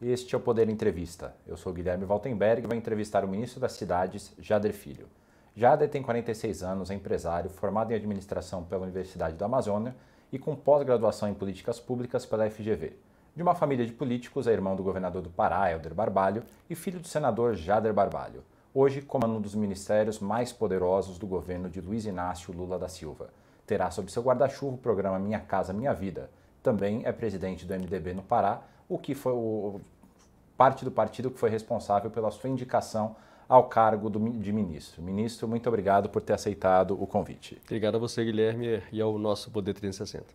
Este é o Poder Entrevista. Eu sou Guilherme Valtenberg e vou entrevistar o ministro das Cidades, Jader Filho. Jader tem 46 anos, é empresário, formado em administração pela Universidade da Amazônia e com pós-graduação em políticas públicas pela FGV. De uma família de políticos, é irmão do governador do Pará, Helder Barbalho, e filho do senador Jader Barbalho. Hoje, comanda um dos ministérios mais poderosos do governo de Luiz Inácio Lula da Silva. Terá sob seu guarda-chuva o programa Minha Casa Minha Vida. Também é presidente do MDB no Pará, o que foi o, parte do partido que foi responsável pela sua indicação ao cargo do, de ministro. Ministro, muito obrigado por ter aceitado o convite. Obrigado a você, Guilherme, e ao nosso Poder 360.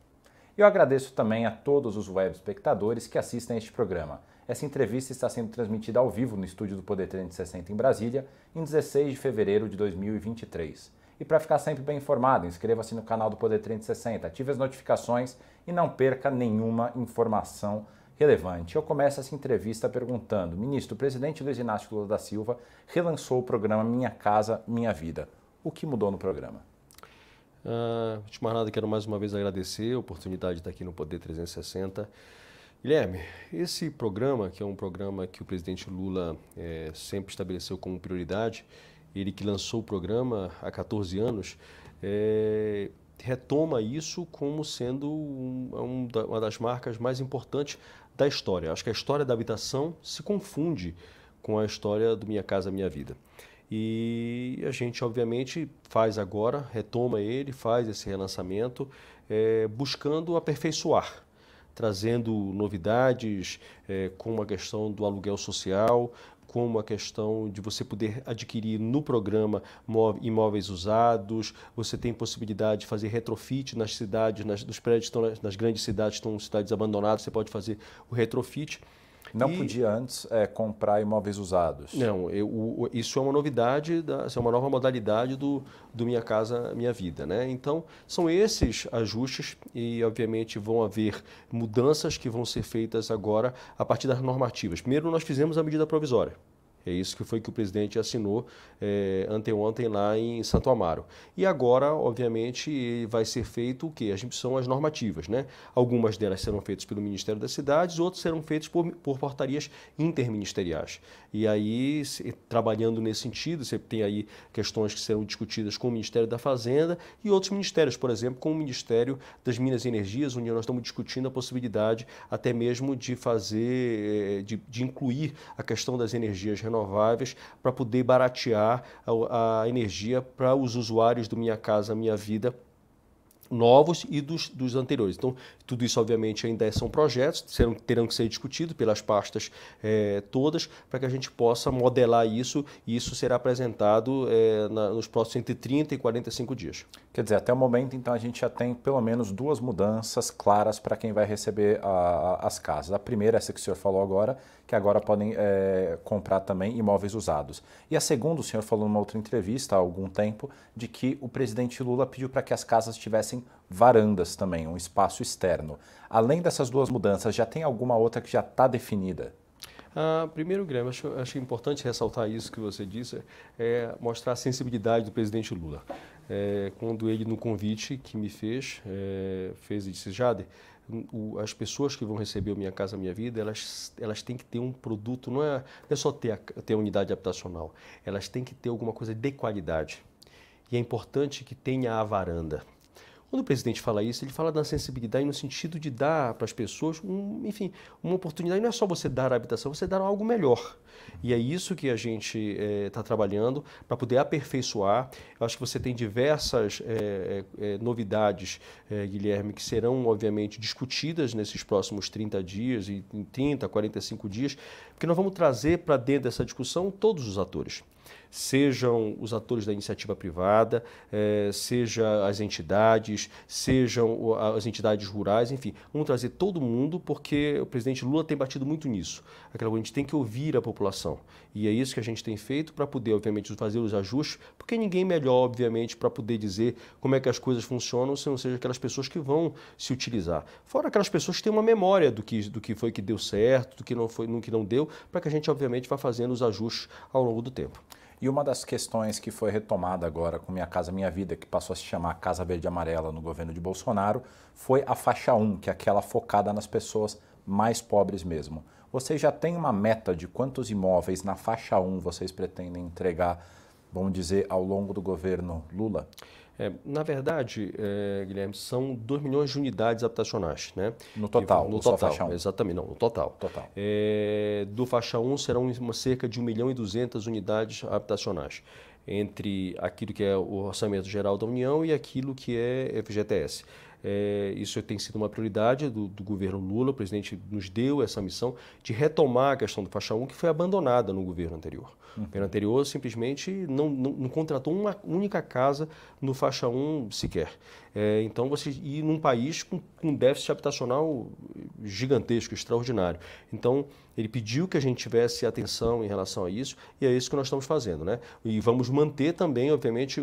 Eu agradeço também a todos os web espectadores que assistem a este programa. Essa entrevista está sendo transmitida ao vivo no estúdio do Poder 360 em Brasília, em 16 de fevereiro de 2023. E para ficar sempre bem informado, inscreva-se no canal do Poder 360, ative as notificações e não perca nenhuma informação relevante. Eu começo essa entrevista perguntando: Ministro, o presidente Luiz Inácio Lula da Silva relançou o programa Minha Casa Minha Vida. O que mudou no programa? Antes de mais nada, quero mais uma vez agradecer a oportunidade de estar aqui no Poder 360. Guilherme, esse programa, que é um programa que o presidente Lula é, sempre estabeleceu como prioridade, ele que lançou o programa há 14 anos, é, retoma isso como sendo um, uma das marcas mais importantes da história. Acho que a história da habitação se confunde com a história do Minha Casa Minha Vida. E a gente, obviamente, faz agora, retoma ele, faz esse relançamento, é, buscando aperfeiçoar, trazendo novidades, é, como a questão do aluguel social, como a questão de você poder adquirir no programa imóveis usados, você tem possibilidade de fazer retrofit nas cidades, nas, nos prédios estão nas, nas grandes cidades, estão cidades abandonadas, você pode fazer o retrofit. Não e... podia antes é, comprar imóveis usados. Não, eu, o, isso é uma novidade, da, é uma nova modalidade do, do Minha Casa Minha Vida. Né? Então, são esses ajustes e, obviamente, vão haver mudanças que vão ser feitas agora a partir das normativas. Primeiro, nós fizemos a medida provisória. É isso que foi que o presidente assinou é, anteontem lá em Santo Amaro. E agora, obviamente, vai ser feito o quê? As, são as normativas, né? Algumas delas serão feitas pelo Ministério das Cidades, outras serão feitas por, por portarias interministeriais. E aí, se, trabalhando nesse sentido, você tem aí questões que serão discutidas com o Ministério da Fazenda e outros ministérios, por exemplo, com o Ministério das Minas e Energias, onde nós estamos discutindo a possibilidade até mesmo de fazer, é, de, de incluir a questão das energias renováveis renováveis para poder baratear a, a energia para os usuários do Minha Casa Minha Vida novos e dos, dos anteriores. Então, tudo isso, obviamente, ainda são projetos, serão, terão que ser discutidos pelas pastas é, todas, para que a gente possa modelar isso e isso será apresentado é, na, nos próximos entre 30 e 45 dias. Quer dizer, até o momento, então, a gente já tem pelo menos duas mudanças claras para quem vai receber a, as casas. A primeira, essa que o senhor falou agora, que agora podem é, comprar também imóveis usados. E a segunda, o senhor falou numa outra entrevista há algum tempo, de que o presidente Lula pediu para que as casas tivessem varandas também, um espaço externo. Além dessas duas mudanças, já tem alguma outra que já está definida? Ah, primeiro, Guilherme, acho, acho importante ressaltar isso que você disse, é mostrar a sensibilidade do presidente Lula. É, quando ele, no convite que me fez, é, fez e disse, Jade, as pessoas que vão receber o Minha Casa Minha Vida, elas, elas têm que ter um produto, não é, não é só ter a, ter a unidade habitacional, elas têm que ter alguma coisa de qualidade. E é importante que tenha a varanda. Quando o presidente fala isso, ele fala da sensibilidade no sentido de dar para as pessoas, um, enfim, uma oportunidade. Não é só você dar a habitação, você dar algo melhor. E é isso que a gente está eh, é, trabalhando para poder aperfeiçoar. Eu acho que você tem diversas é, é, novidades, Guilherme, que serão, obviamente, discutidas nesses próximos 30 dias e em 30, 45 dias, porque nós vamos trazer para dentro dessa discussão todos os atores sejam os atores da iniciativa privada, eh, seja as entidades, sejam as entidades rurais, enfim, vamos trazer todo mundo porque o presidente Lula tem batido muito nisso. Aquela a gente tem que ouvir a população e é isso que a gente tem feito para poder, obviamente, fazer os ajustes, porque ninguém melhor, obviamente, para poder dizer como é que as coisas funcionam, se não seja aquelas pessoas que vão se utilizar. Fora aquelas pessoas que têm uma memória do que, do que foi que deu certo, do que não foi, do que não deu, para que a gente, obviamente, vá fazendo os ajustes ao longo do tempo. E uma das questões que foi retomada agora com Minha Casa Minha Vida, que passou a se chamar Casa Verde Amarela no governo de Bolsonaro, foi a faixa 1, que é aquela focada nas pessoas mais pobres mesmo. Vocês já têm uma meta de quantos imóveis na faixa 1 vocês pretendem entregar, vamos dizer, ao longo do governo Lula? É, na verdade, é, Guilherme, são 2 milhões de unidades habitacionais. Né? No total, no total, faixa 1. Exatamente, não, no total. total. É, do faixa 1 serão uma, cerca de 1 milhão e 200 unidades habitacionais, entre aquilo que é o orçamento geral da União e aquilo que é FGTS. É, isso tem sido uma prioridade do, do, governo Lula. O presidente nos deu essa missão de retomar a questão do faixa 1, que foi abandonada no governo anterior. Uhum. O governo anterior simplesmente não, não, não, contratou uma única casa no faixa 1 sequer. É, então, você ir num país com, com déficit habitacional gigantesco, extraordinário. Então, ele pediu que a gente tivesse atenção em relação a isso e é isso que nós estamos fazendo. Né? E vamos manter também, obviamente,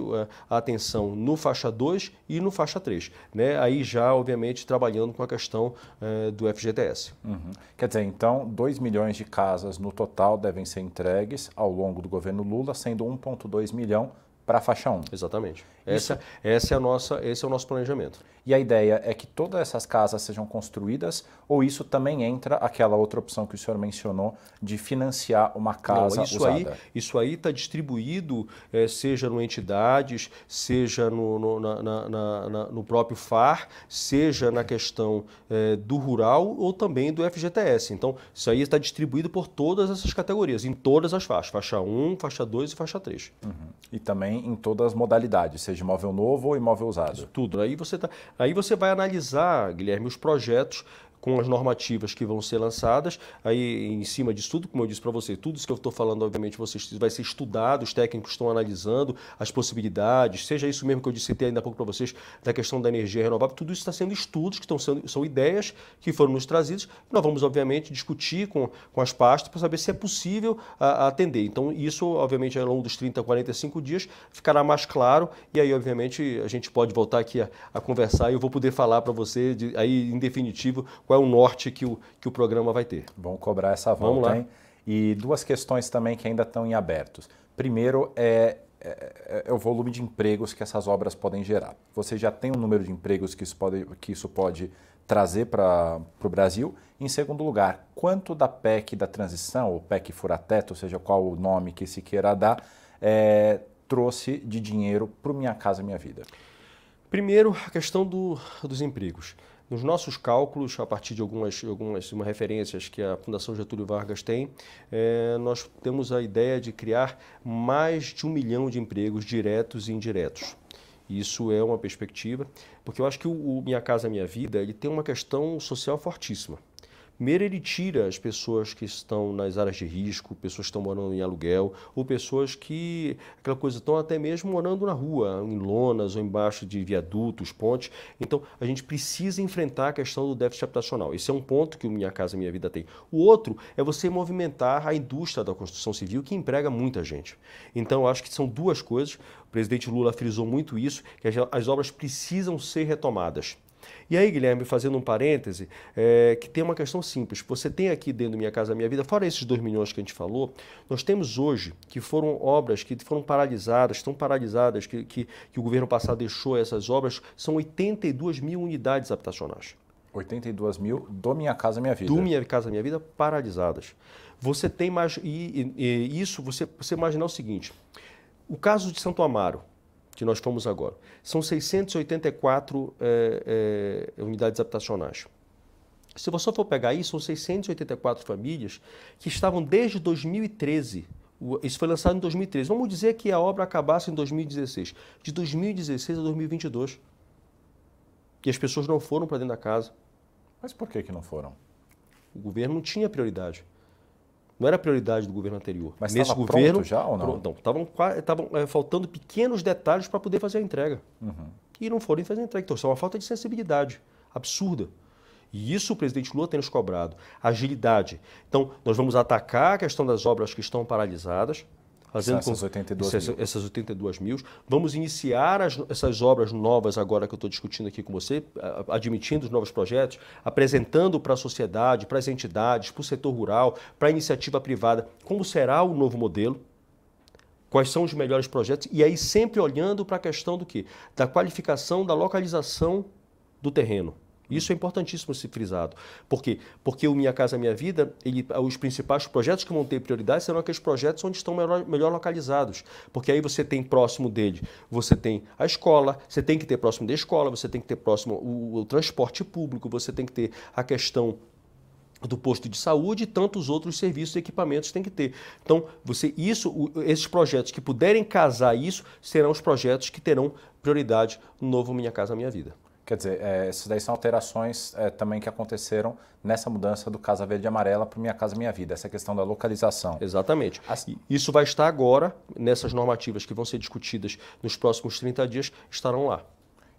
a atenção no faixa 2 e no faixa 3. Né? Aí já, obviamente, trabalhando com a questão é, do FGTS. Uhum. Quer dizer, então, 2 milhões de casas no total devem ser entregues ao longo do governo Lula, sendo 1,2 milhão para a faixa 1. Exatamente. Essa, essa é a nossa, esse é o nosso planejamento. E a ideia é que todas essas casas sejam construídas ou isso também entra aquela outra opção que o senhor mencionou de financiar uma casa Não, isso usada? Aí, isso aí está distribuído, é, seja no entidades, seja no, no, na, na, na, no próprio FAR, seja na questão é, do rural ou também do FGTS. Então, isso aí está distribuído por todas essas categorias, em todas as faixas, faixa 1, faixa 2 e faixa 3. Uhum. E também em todas as modalidades, seja imóvel novo ou imóvel usado. Isso tudo. Aí você, tá, aí você vai analisar, Guilherme, os projetos com as normativas que vão ser lançadas. Aí, em cima disso tudo, como eu disse para você, tudo isso que eu estou falando, obviamente, vocês vai ser estudado, os técnicos estão analisando as possibilidades, seja isso mesmo que eu disse ainda há pouco para vocês, da questão da energia renovável, tudo isso está sendo estudos, que estão sendo, são ideias que foram nos trazidas. Nós vamos, obviamente, discutir com, com as pastas para saber se é possível a, a atender. Então, isso, obviamente, ao longo dos 30, 45 dias, ficará mais claro e aí, obviamente, a gente pode voltar aqui a, a conversar e eu vou poder falar para você, de, aí, em definitivo, qual é o norte que o, que o programa vai ter. Vamos cobrar essa volta, Vamos lá. hein? E duas questões também que ainda estão em abertos. Primeiro é, é, é, o volume de empregos que essas obras podem gerar. Você já tem um número de empregos que isso pode, que isso pode trazer para o Brasil? Em segundo lugar, quanto da PEC da transição, ou PEC furateto, seja qual o nome que se queira dar, é, trouxe de dinheiro para o Minha Casa Minha Vida? Primeiro, a questão do, dos empregos. Nos nossos cálculos, a partir de algumas, algumas uma referências que a Fundação Getúlio Vargas tem, é, nós temos a ideia de criar mais de um milhão de empregos diretos e indiretos. Isso é uma perspectiva, porque eu acho que o, o Minha Casa Minha Vida ele tem uma questão social fortíssima. Primeiro, ele tira as pessoas que estão nas áreas de risco, pessoas que estão morando em aluguel, ou pessoas que, aquela coisa, estão até mesmo morando na rua, em lonas ou embaixo de viadutos, pontes. Então, a gente precisa enfrentar a questão do déficit habitacional. Esse é um ponto que o Minha Casa Minha Vida tem. O outro é você movimentar a indústria da construção civil, que emprega muita gente. Então, acho que são duas coisas. O presidente Lula frisou muito isso, que as obras precisam ser retomadas. E aí, Guilherme, fazendo um parêntese, é, que tem uma questão simples. Você tem aqui dentro do Minha Casa Minha Vida, fora esses 2 milhões que a gente falou, nós temos hoje que foram obras que foram paralisadas, estão paralisadas, que, que, que o governo passado deixou essas obras, são 82 mil unidades habitacionais. 82 mil do Minha Casa Minha Vida. Do Minha Casa Minha Vida paralisadas. Você tem mais. E, e, e isso, você, você imaginar o seguinte: o caso de Santo Amaro, que nós fomos agora. São 684 é, é, unidades habitacionais. Se você for pegar isso, são 684 famílias que estavam desde 2013. Isso foi lançado em 2013. Vamos dizer que a obra acabasse em 2016. De 2016 a 2022. E as pessoas não foram para dentro da casa. Mas por que, que não foram? O governo não tinha prioridade. Não era prioridade do governo anterior. Mas Nesse governo já ou não? Não, estavam é, faltando pequenos detalhes para poder fazer a entrega. Uhum. E não foram fazer a entrega. Então, isso é uma falta de sensibilidade absurda. E isso o presidente Lula tem nos cobrado. Agilidade. Então, nós vamos atacar a questão das obras que estão paralisadas, fazendo essas 82 essas, mil. essas 82 mil. Vamos iniciar as, essas obras novas agora que eu estou discutindo aqui com você, admitindo os novos projetos, apresentando para a sociedade, para as entidades, para o setor rural, para a iniciativa privada, como será o novo modelo, quais são os melhores projetos, e aí sempre olhando para a questão do quê? Da qualificação, da localização do terreno. Isso é importantíssimo ser frisado. Por quê? Porque o Minha Casa Minha Vida, ele, os principais projetos que vão ter prioridade serão aqueles projetos onde estão melhor, melhor localizados. Porque aí você tem próximo dele, você tem a escola, você tem que ter próximo da escola, você tem que ter próximo o, o transporte público, você tem que ter a questão do posto de saúde e tantos outros serviços e equipamentos tem que ter. Então, você isso, esses projetos que puderem casar isso serão os projetos que terão prioridade no novo Minha Casa Minha Vida. Quer dizer, é, essas daí são alterações é, também que aconteceram nessa mudança do Casa Verde e Amarela para Minha Casa Minha Vida, essa questão da localização. Exatamente. Isso vai estar agora, nessas normativas que vão ser discutidas nos próximos 30 dias, estarão lá.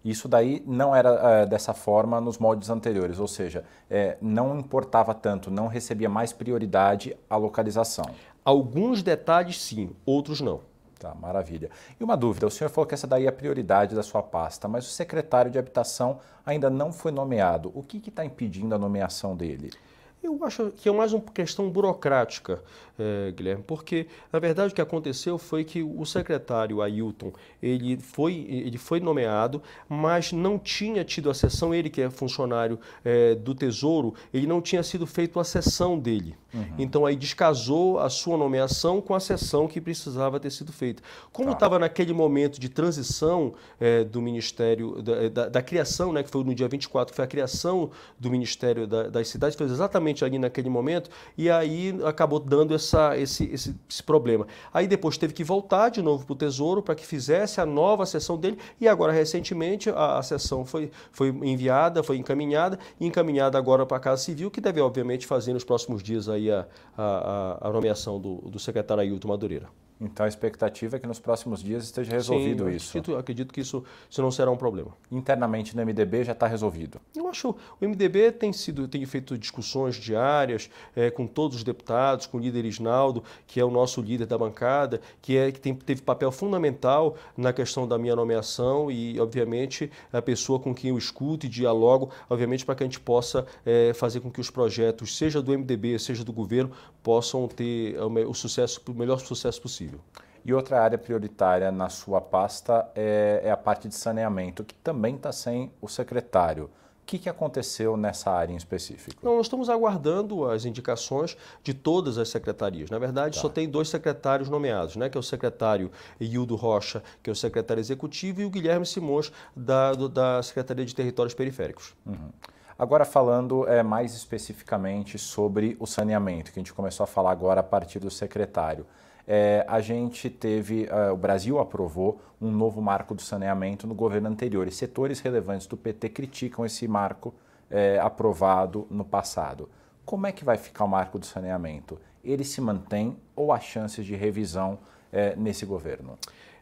Isso daí não era é, dessa forma nos moldes anteriores, ou seja, é, não importava tanto, não recebia mais prioridade a localização. Alguns detalhes sim, outros não. Tá, maravilha. E uma dúvida, o senhor falou que essa daí é a prioridade da sua pasta, mas o secretário de habitação ainda não foi nomeado. O que está impedindo a nomeação dele? Eu acho que é mais uma questão burocrática, é, Guilherme, porque na verdade o que aconteceu foi que o secretário Ailton ele foi, ele foi nomeado, mas não tinha tido a sessão, ele que é funcionário é, do Tesouro, ele não tinha sido feito a sessão dele. Uhum. Então aí descasou a sua nomeação com a sessão que precisava ter sido feita. Como estava tá. naquele momento de transição é, do Ministério, da, da, da, criação, né, que foi no dia 24, que foi a criação do Ministério da, das Cidades, foi exatamente ali naquele momento, e aí acabou dando essa, esse, esse, esse problema. Aí depois teve que voltar de novo para o Tesouro para que fizesse a nova sessão dele, e agora recentemente a, a sessão foi, foi enviada, foi encaminhada, e encaminhada agora para a Casa Civil, que deve obviamente fazer nos próximos dias aí a, a, a nomeação do, do secretário Ailton Madureira. Então a expectativa é que nos próximos dias esteja resolvido Sim, isso. Acredito, acredito que isso, isso não será um problema. Internamente no MDB já está resolvido. Eu acho o MDB tem sido tem feito discussões diárias é, com todos os deputados, com o líder Isnaldo, que é o nosso líder da bancada, que é que tem, teve papel fundamental na questão da minha nomeação e obviamente a pessoa com quem eu escuto e dialogo, obviamente para que a gente possa é, fazer com que os projetos, seja do MDB, seja do governo, possam ter o, o sucesso, o melhor sucesso possível possível. E outra área prioritária na sua pasta é, é a parte de saneamento, que também está sem o secretário. O que, que aconteceu nessa área em específico? Não, nós estamos aguardando as indicações de todas as secretarias. Na verdade, tá. só tem dois secretários nomeados, né? que é o secretário Hildo Rocha, que é o secretário executivo, e o Guilherme Simões, da, do, da Secretaria de Territórios Periféricos. Uhum. Agora falando é, mais especificamente sobre o saneamento, que a gente começou a falar agora a partir do secretário é, a gente teve, uh, o Brasil aprovou um novo marco do saneamento no governo anterior e setores relevantes do PT criticam esse marco é, aprovado no passado. Como é que vai ficar o marco do saneamento? Ele se mantém ou há chances de revisão é, nesse governo?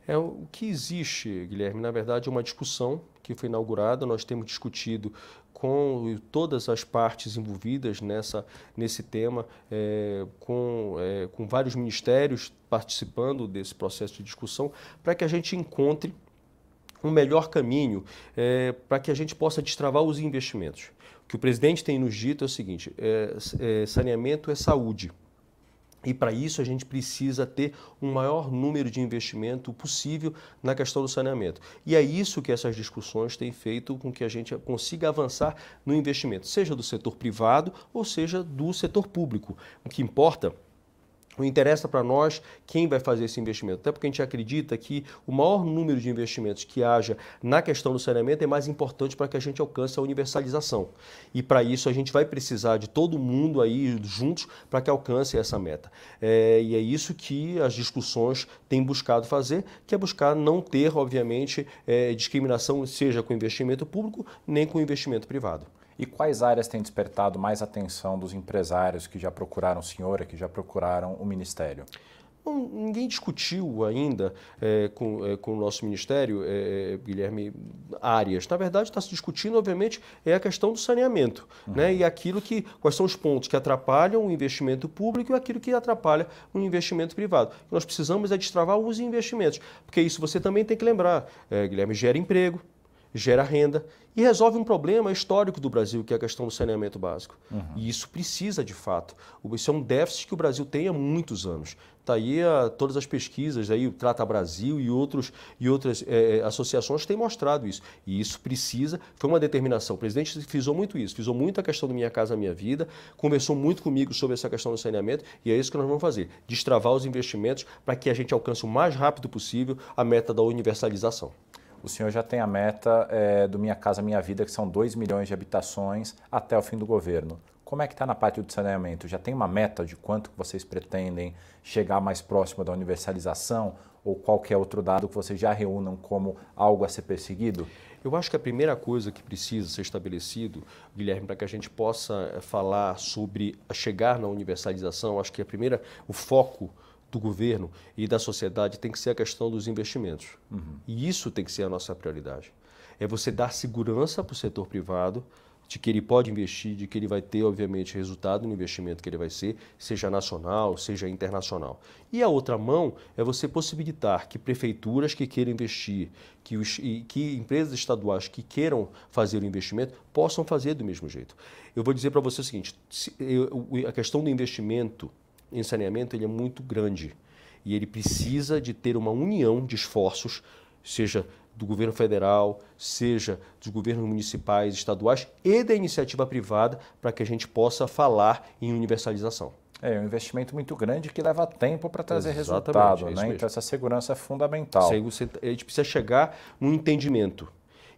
É, o que existe, Guilherme, na verdade, é uma discussão que foi inaugurada. Nós temos discutido com todas as partes envolvidas nessa, nesse tema, é, com, é, com vários ministérios participando desse processo de discussão, para que a gente encontre um melhor caminho é, para que a gente possa destravar os investimentos. O que o presidente tem nos dito é o seguinte: é, é, saneamento é saúde. E para isso a gente precisa ter um maior número de investimento possível na questão do saneamento. E é isso que essas discussões têm feito com que a gente consiga avançar no investimento, seja do setor privado ou seja do setor público. O que importa não interessa para nós quem vai fazer esse investimento, até porque a gente acredita que o maior número de investimentos que haja na questão do saneamento é mais importante para que a gente alcance a universalização. E para isso a gente vai precisar de todo mundo aí juntos para que alcance essa meta. É, e é isso que as discussões têm buscado fazer, que é buscar não ter, obviamente, é, discriminação, seja com investimento público, nem com investimento privado. E quais áreas têm despertado mais atenção dos empresários que já procuraram o senhor, que já procuraram o Ministério? Bom, ninguém discutiu ainda é, com, é, com o nosso Ministério, é, Guilherme, áreas. Na verdade, está se discutindo, obviamente, é a questão do saneamento. Uhum. Né? E aquilo que. Quais são os pontos que atrapalham o investimento público e aquilo que atrapalha o investimento privado. O que nós precisamos é destravar os investimentos. Porque isso você também tem que lembrar, Guilherme, gera emprego, gera renda e resolve um problema histórico do Brasil, que é a questão do saneamento básico. Uhum. E isso precisa, de fato. Isso é um déficit que o Brasil tem há muitos anos. Está aí a, todas as pesquisas, aí, o Trata Brasil e, outros, e outras é, associações têm mostrado isso. E isso precisa, foi uma determinação. O presidente frisou muito isso, frisou muito a questão do Minha Casa Minha Vida, conversou muito comigo sobre essa questão do saneamento e é isso que nós vamos fazer, destravar os investimentos para que a gente alcance o mais rápido possível a meta da universalização. O senhor já tem a meta é, do Minha Casa Minha Vida, que são 2 milhões de habitações até o fim do governo. Como é que está na parte do saneamento? Já tem uma meta de quanto vocês pretendem chegar mais próximo da universalização ou qualquer outro dado que vocês já reúnam como algo a ser perseguido? Eu acho que a primeira coisa que precisa ser estabelecido, Guilherme, para que a gente possa eh, falar sobre chegar na universalização, acho que a primeira, o foco do governo e da sociedade tem que ser a questão dos investimentos. Uhum. E isso tem que ser a nossa prioridade. É você dar segurança para o setor privado, de que ele pode investir, de que ele vai ter, obviamente, resultado no investimento que ele vai ser, seja nacional, seja internacional. E a outra mão é você possibilitar que prefeituras que queiram investir, que, os, que empresas estaduais que queiram fazer o investimento possam fazer do mesmo jeito. Eu vou dizer para você o seguinte: a questão do investimento em saneamento ele é muito grande e ele precisa de ter uma união de esforços, seja do governo federal, seja dos governos municipais, estaduais e da iniciativa privada, para que a gente possa falar em universalização. É um investimento muito grande que leva tempo para trazer Exatamente, resultado, é né? Então essa segurança é fundamental. A gente precisa chegar num entendimento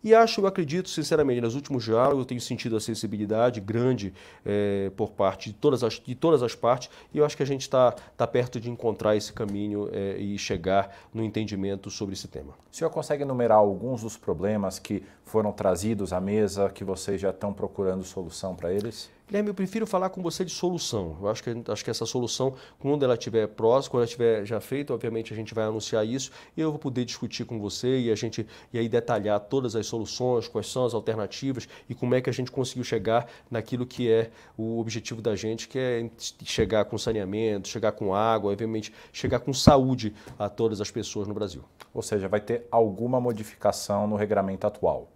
e acho, eu acredito, sinceramente, nos últimos diálogos eu tenho sentido a sensibilidade grande é, por parte de todas, as, de todas as partes e eu acho que a gente está tá perto de encontrar esse caminho é, e chegar no entendimento sobre esse tema. O senhor consegue enumerar alguns dos problemas que foram trazidos à mesa, que vocês já estão procurando solução para eles? Guilherme, eu prefiro falar com você de solução. Eu acho que, acho que essa solução, quando ela estiver próxima, quando ela estiver já feita, obviamente a gente vai anunciar isso e eu vou poder discutir com você e a gente e aí detalhar todas as soluções, quais são as alternativas e como é que a gente conseguiu chegar naquilo que é o objetivo da gente, que é chegar com saneamento, chegar com água, obviamente chegar com saúde a todas as pessoas no Brasil. Ou seja, vai ter alguma modificação no regramento atual.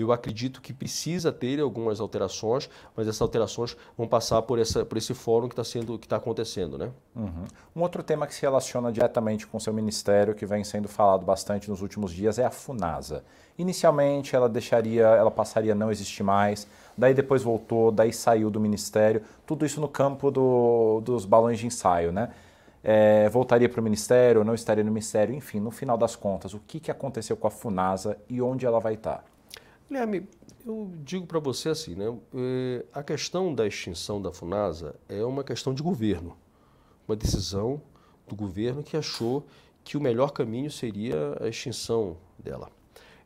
Eu acredito que precisa ter algumas alterações, mas essas alterações vão passar por, essa, por esse fórum que está sendo, que está acontecendo, né? Uhum. Um outro tema que se relaciona diretamente com o seu ministério, que vem sendo falado bastante nos últimos dias, é a Funasa. Inicialmente, ela deixaria, ela passaria a não existir mais, daí depois voltou, daí saiu do ministério. Tudo isso no campo do, dos balões de ensaio, né? É, voltaria para o Ministério, não estaria no Ministério, enfim, no final das contas, o que, que aconteceu com a FUNASA e onde ela vai estar? Guilherme, eu digo para você assim, né? É, a questão da extinção da FUNASA é uma questão de governo, uma decisão do governo que achou que o melhor caminho seria a extinção dela.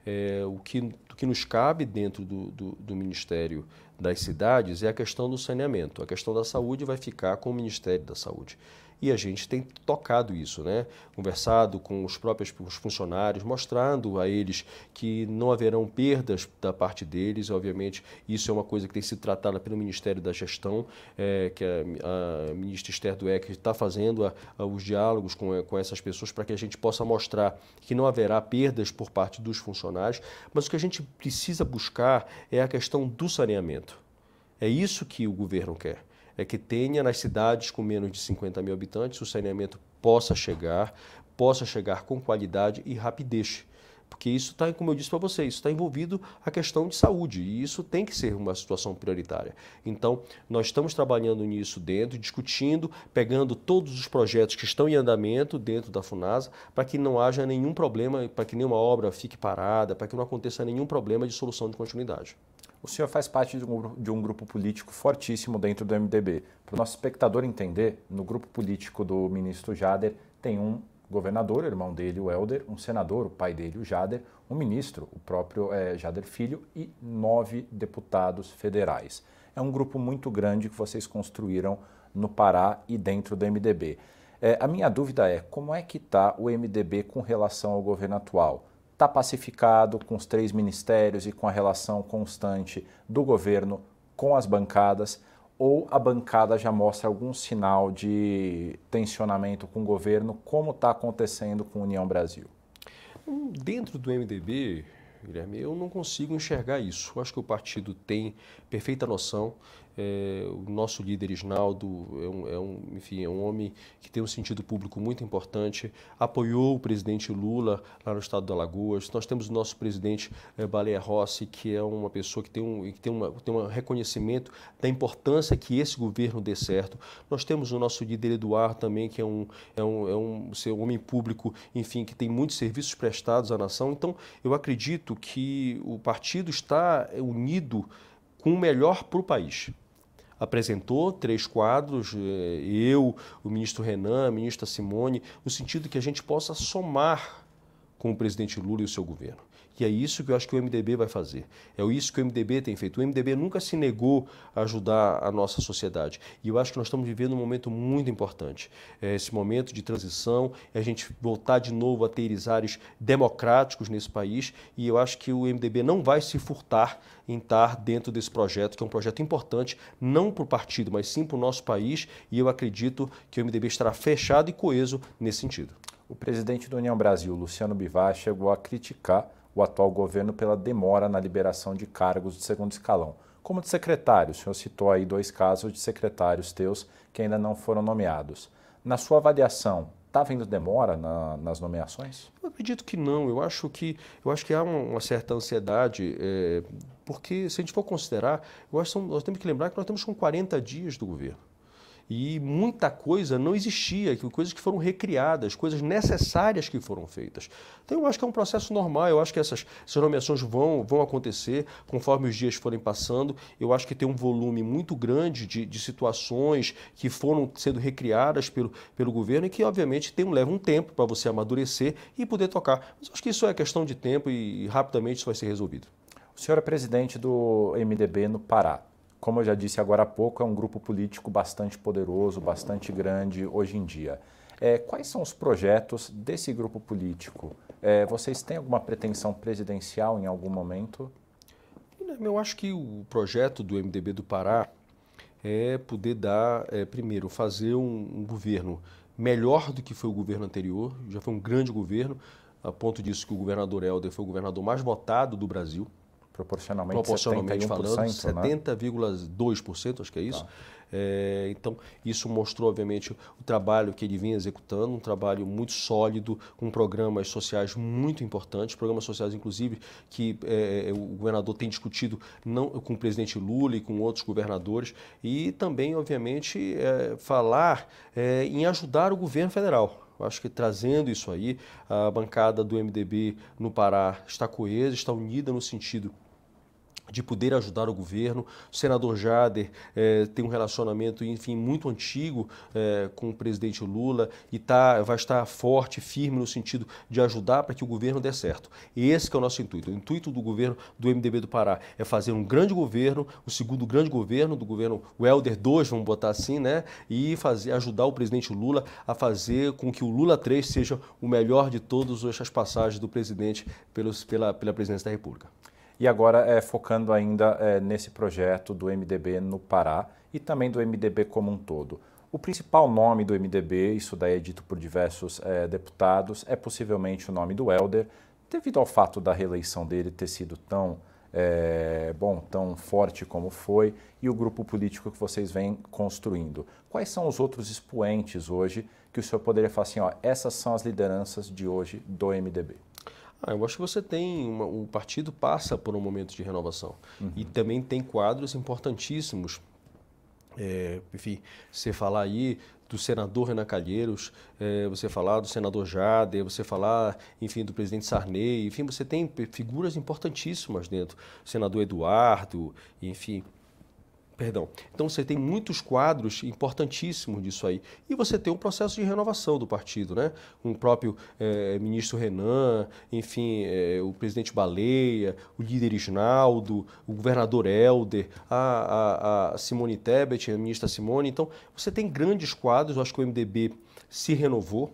É, o, que, que nos cabe dentro do, do, do Ministério das Cidades é a questão do saneamento. A questão da saúde vai ficar com o Ministério da Saúde. E a gente tem tocado isso, né? conversado com os próprios os funcionários, mostrando a eles que não haverão perdas da parte deles. Obviamente, isso é uma coisa que tem sido tratada pelo Ministério da Gestão, é, que a, a ministra Esther Dueck está fazendo a, a, os diálogos com, com essas pessoas para que a gente possa mostrar que não haverá perdas por parte dos funcionários. Mas o que a gente precisa buscar é a questão do saneamento. É isso que o governo quer é que tenha nas cidades com menos de 50 mil habitantes o saneamento possa chegar, possa chegar com qualidade e rapidez. Porque isso está, como eu disse para vocês, está envolvido a questão de saúde e isso tem que ser uma situação prioritária. Então, nós estamos trabalhando nisso dentro, discutindo, pegando todos os projetos que estão em andamento dentro da FUNASA para que não haja nenhum problema, para que nenhuma obra fique parada, para que não aconteça nenhum problema de solução de continuidade. O senhor faz parte de um, de um grupo político fortíssimo dentro do MDB. Para o nosso espectador entender, no grupo político do ministro Jader tem um governador, irmão dele, o Helder, um senador, o pai dele, o Jader, um ministro, o próprio é, Jader Filho, e nove deputados federais. É um grupo muito grande que vocês construíram no Pará e dentro do MDB. É, a minha dúvida é como é que está o MDB com relação ao governo atual? Está pacificado com os três ministérios e com a relação constante do governo com as bancadas, ou a bancada já mostra algum sinal de tensionamento com o governo, como está acontecendo com a União Brasil? Dentro do MDB, Guilherme. Eu não consigo enxergar isso. Eu acho que o partido tem perfeita noção é, o nosso líder Isnaldo é um, é um, enfim, é um homem que tem um sentido público muito importante, apoiou o presidente Lula lá no estado do Alagoas. Nós temos o nosso presidente é, Baleia Rossi, que é uma pessoa que tem um, que tem, uma, tem um reconhecimento da importância que esse governo dê certo. Nós temos o nosso líder Eduardo também, que é um, é um, é um, um homem público, enfim, que tem muitos serviços prestados à nação. Então, eu acredito que o partido está unido com o melhor para o país apresentou três quadros, eh, eu, o ministro Renan, a ministra Simone, no sentido que a gente possa somar com o presidente Lula e o seu governo. E é isso que eu acho que o MDB vai fazer. É isso que o MDB tem feito. O MDB nunca se negou a ajudar a nossa sociedade. E eu acho que nós estamos vivendo um momento muito importante. É esse momento de transição, é a gente voltar de novo a ter ares democráticos nesse país. E eu acho que o MDB não vai se furtar em estar dentro desse projeto, que é um projeto importante, não para o partido, mas sim para o nosso país. E eu acredito que o MDB estará fechado e coeso nesse sentido. O presidente da União Brasil, Luciano Bivar, chegou a criticar o atual governo pela demora na liberação de cargos de segundo escalão. Como de secretário, o senhor citou aí dois casos de secretários teus que ainda não foram nomeados. Na sua avaliação, está havendo demora na, nas nomeações? Eu acredito que não. Eu acho que, eu acho que há uma, certa ansiedade, é, porque se a gente for considerar, eu acho que nós temos que lembrar que nós temos com 40 dias do governo e muita coisa não existia, coisas que foram recriadas, coisas necessárias que foram feitas. Então eu acho que é um processo normal, eu acho que essas, essas nomeações vão, vão acontecer conforme os dias forem passando. Eu acho que tem um volume muito grande de, de situações que foram sendo recriadas pelo, pelo governo e que, obviamente, tem, leva um tempo para você amadurecer e poder tocar. Mas eu acho que isso é questão de tempo e, e rapidamente isso vai ser resolvido. O senhor é presidente do MDB no Pará como eu já disse agora há pouco, é um grupo político bastante poderoso, bastante grande hoje em dia. É, quais são os projetos desse grupo político? É, vocês têm alguma pretensão presidencial em algum momento? Eu acho que o projeto do MDB do Pará é poder dar, é, primeiro, fazer um, um governo melhor do que foi o governo anterior. Já foi um grande governo, a ponto disso que o governador Helder foi o governador mais votado do Brasil. Proporcionalmente, Proporcionalmente falando, 70,2%, né? acho que é isso. Tá. É, então, isso mostrou, obviamente, o trabalho que ele vinha executando, um trabalho muito sólido, com programas sociais muito importantes, programas sociais, inclusive, que é, é, o governador tem discutido não, com o presidente Lula e com outros governadores, e também, obviamente, é, falar é, em ajudar o governo federal. Eu acho que trazendo isso aí, a bancada do MDB no Pará está coesa, está unida no sentido de poder ajudar o governo. O senador Jader é, tem um relacionamento, enfim, muito antigo é, com o presidente Lula e tá, vai estar forte, firme no sentido de ajudar para que o governo dê certo. Esse é o nosso intuito. O intuito do governo do MDB do Pará é fazer um grande governo, o segundo grande governo do governo o Helder 2, vamos botar assim, né? E fazer, ajudar o presidente Lula a fazer com que o Lula 3 seja o melhor de todas as passagens do presidente pelos, pela, pela presidência da República. E agora é, focando ainda é, nesse projeto do MDB no Pará e também do MDB como um todo. O principal nome do MDB, isso daí é dito por diversos é, deputados, é possivelmente o nome do Helder, devido ao fato da reeleição dele ter sido tão é, bom, tão forte como foi, e o grupo político que vocês vêm construindo. Quais são os outros expoentes hoje que o senhor poderia falar assim, ó, essas são as lideranças de hoje do MDB? Ah, eu acho que você tem. Uma, o partido passa por um momento de renovação. Uhum. E também tem quadros importantíssimos. É, enfim, você falar aí do senador Renan Calheiros, é, você falar do senador Jader, você falar, enfim, do presidente Sarney, enfim, você tem figuras importantíssimas dentro. O senador Eduardo, enfim, Perdão. Então você tem muitos quadros importantíssimos disso aí. E você tem um processo de renovação do partido, né? Com o próprio é, ministro Renan, enfim, é, o presidente Baleia, o líder Isnaldo, o governador Helder, a, a, a Simone Tebet, a ministra Simone. Então você tem grandes quadros, eu acho que o MDB se renovou,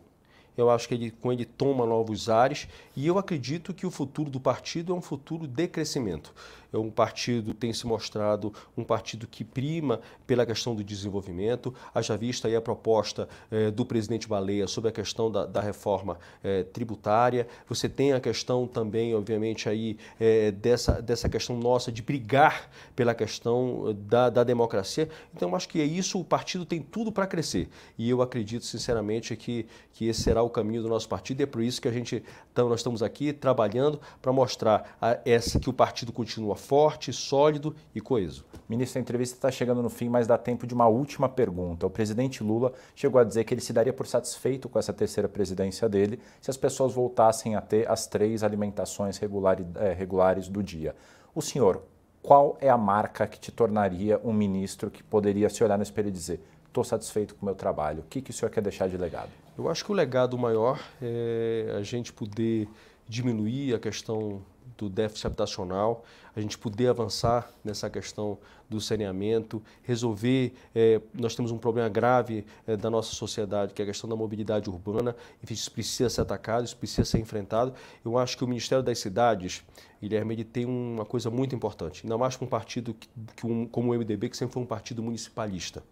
Eu acho que ele, com ele toma novos ares e eu acredito que o futuro do partido é um futuro de crescimento. É um partido tem se mostrado um partido que prima pela questão do desenvolvimento. Haja vista aí a proposta eh, do presidente Baleia sobre a questão da, da reforma eh, tributária. Você tem a questão também, obviamente, aí eh, dessa, dessa questão nossa de brigar pela questão da, da democracia. Então, acho que é isso, o partido tem tudo para crescer. E eu acredito, sinceramente, que, que esse será o caminho do nosso partido. E é por isso que a gente, então, nós estamos aqui trabalhando para mostrar a, essa que o partido continua forte, sólido e coeso. Ministro, a entrevista está chegando no fim, mas dá tempo de uma última pergunta. O presidente Lula chegou a dizer que ele se daria por satisfeito com essa terceira presidência dele se as pessoas voltassem a ter as três alimentações regulares, é, regulares do dia. O senhor, qual é a marca que te tornaria um ministro que poderia se olhar no espelho e dizer estou satisfeito com o meu trabalho? O que, que o senhor quer deixar de legado? Eu acho que o legado maior é a gente poder diminuir a questão do déficit habitacional, a gente poder avançar nessa questão do saneamento, resolver. É, nós temos um problema grave é, da nossa sociedade, que é a questão da mobilidade urbana. Enfim, isso precisa ser atacado, isso precisa ser enfrentado. Eu acho que o Ministério das Cidades, Guilherme, ele tem uma coisa muito importante, ainda mais com um partido que, que um, como o MDB, que sempre foi um partido municipalista,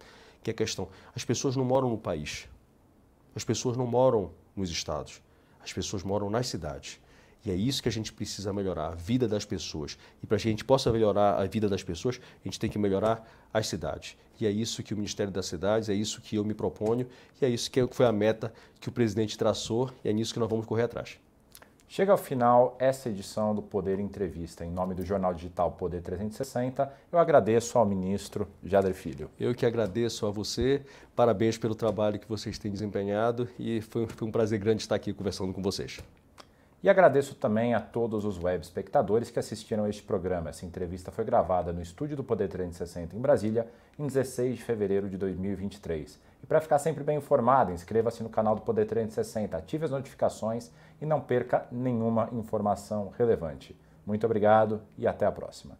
que é a questão: as pessoas não moram no país, as pessoas não moram nos estados, as pessoas moram nas cidades. E é isso que a gente precisa melhorar, a vida das pessoas. E para que a gente possa melhorar a vida das pessoas, a gente tem que melhorar as cidades. E é isso que o Ministério das Cidades, é isso que eu me proponho, e é isso que foi a meta que o presidente traçou, e é nisso que nós vamos correr atrás. Chega ao final essa edição do Poder Entrevista. Em nome do jornal digital Poder 360, eu agradeço ao ministro Jader Filho. Eu que agradeço a você, parabéns pelo trabalho que vocês têm desempenhado e foi, foi um prazer grande estar aqui conversando com vocês. E agradeço também a todos os web espectadores que assistiram a este programa. Essa entrevista foi gravada no estúdio do Poder 360 em Brasília, em 16 de fevereiro de 2023. E para ficar sempre bem informado, inscreva-se no canal do Poder 360, ative as notificações e não perca nenhuma informação relevante. Muito obrigado e até a próxima.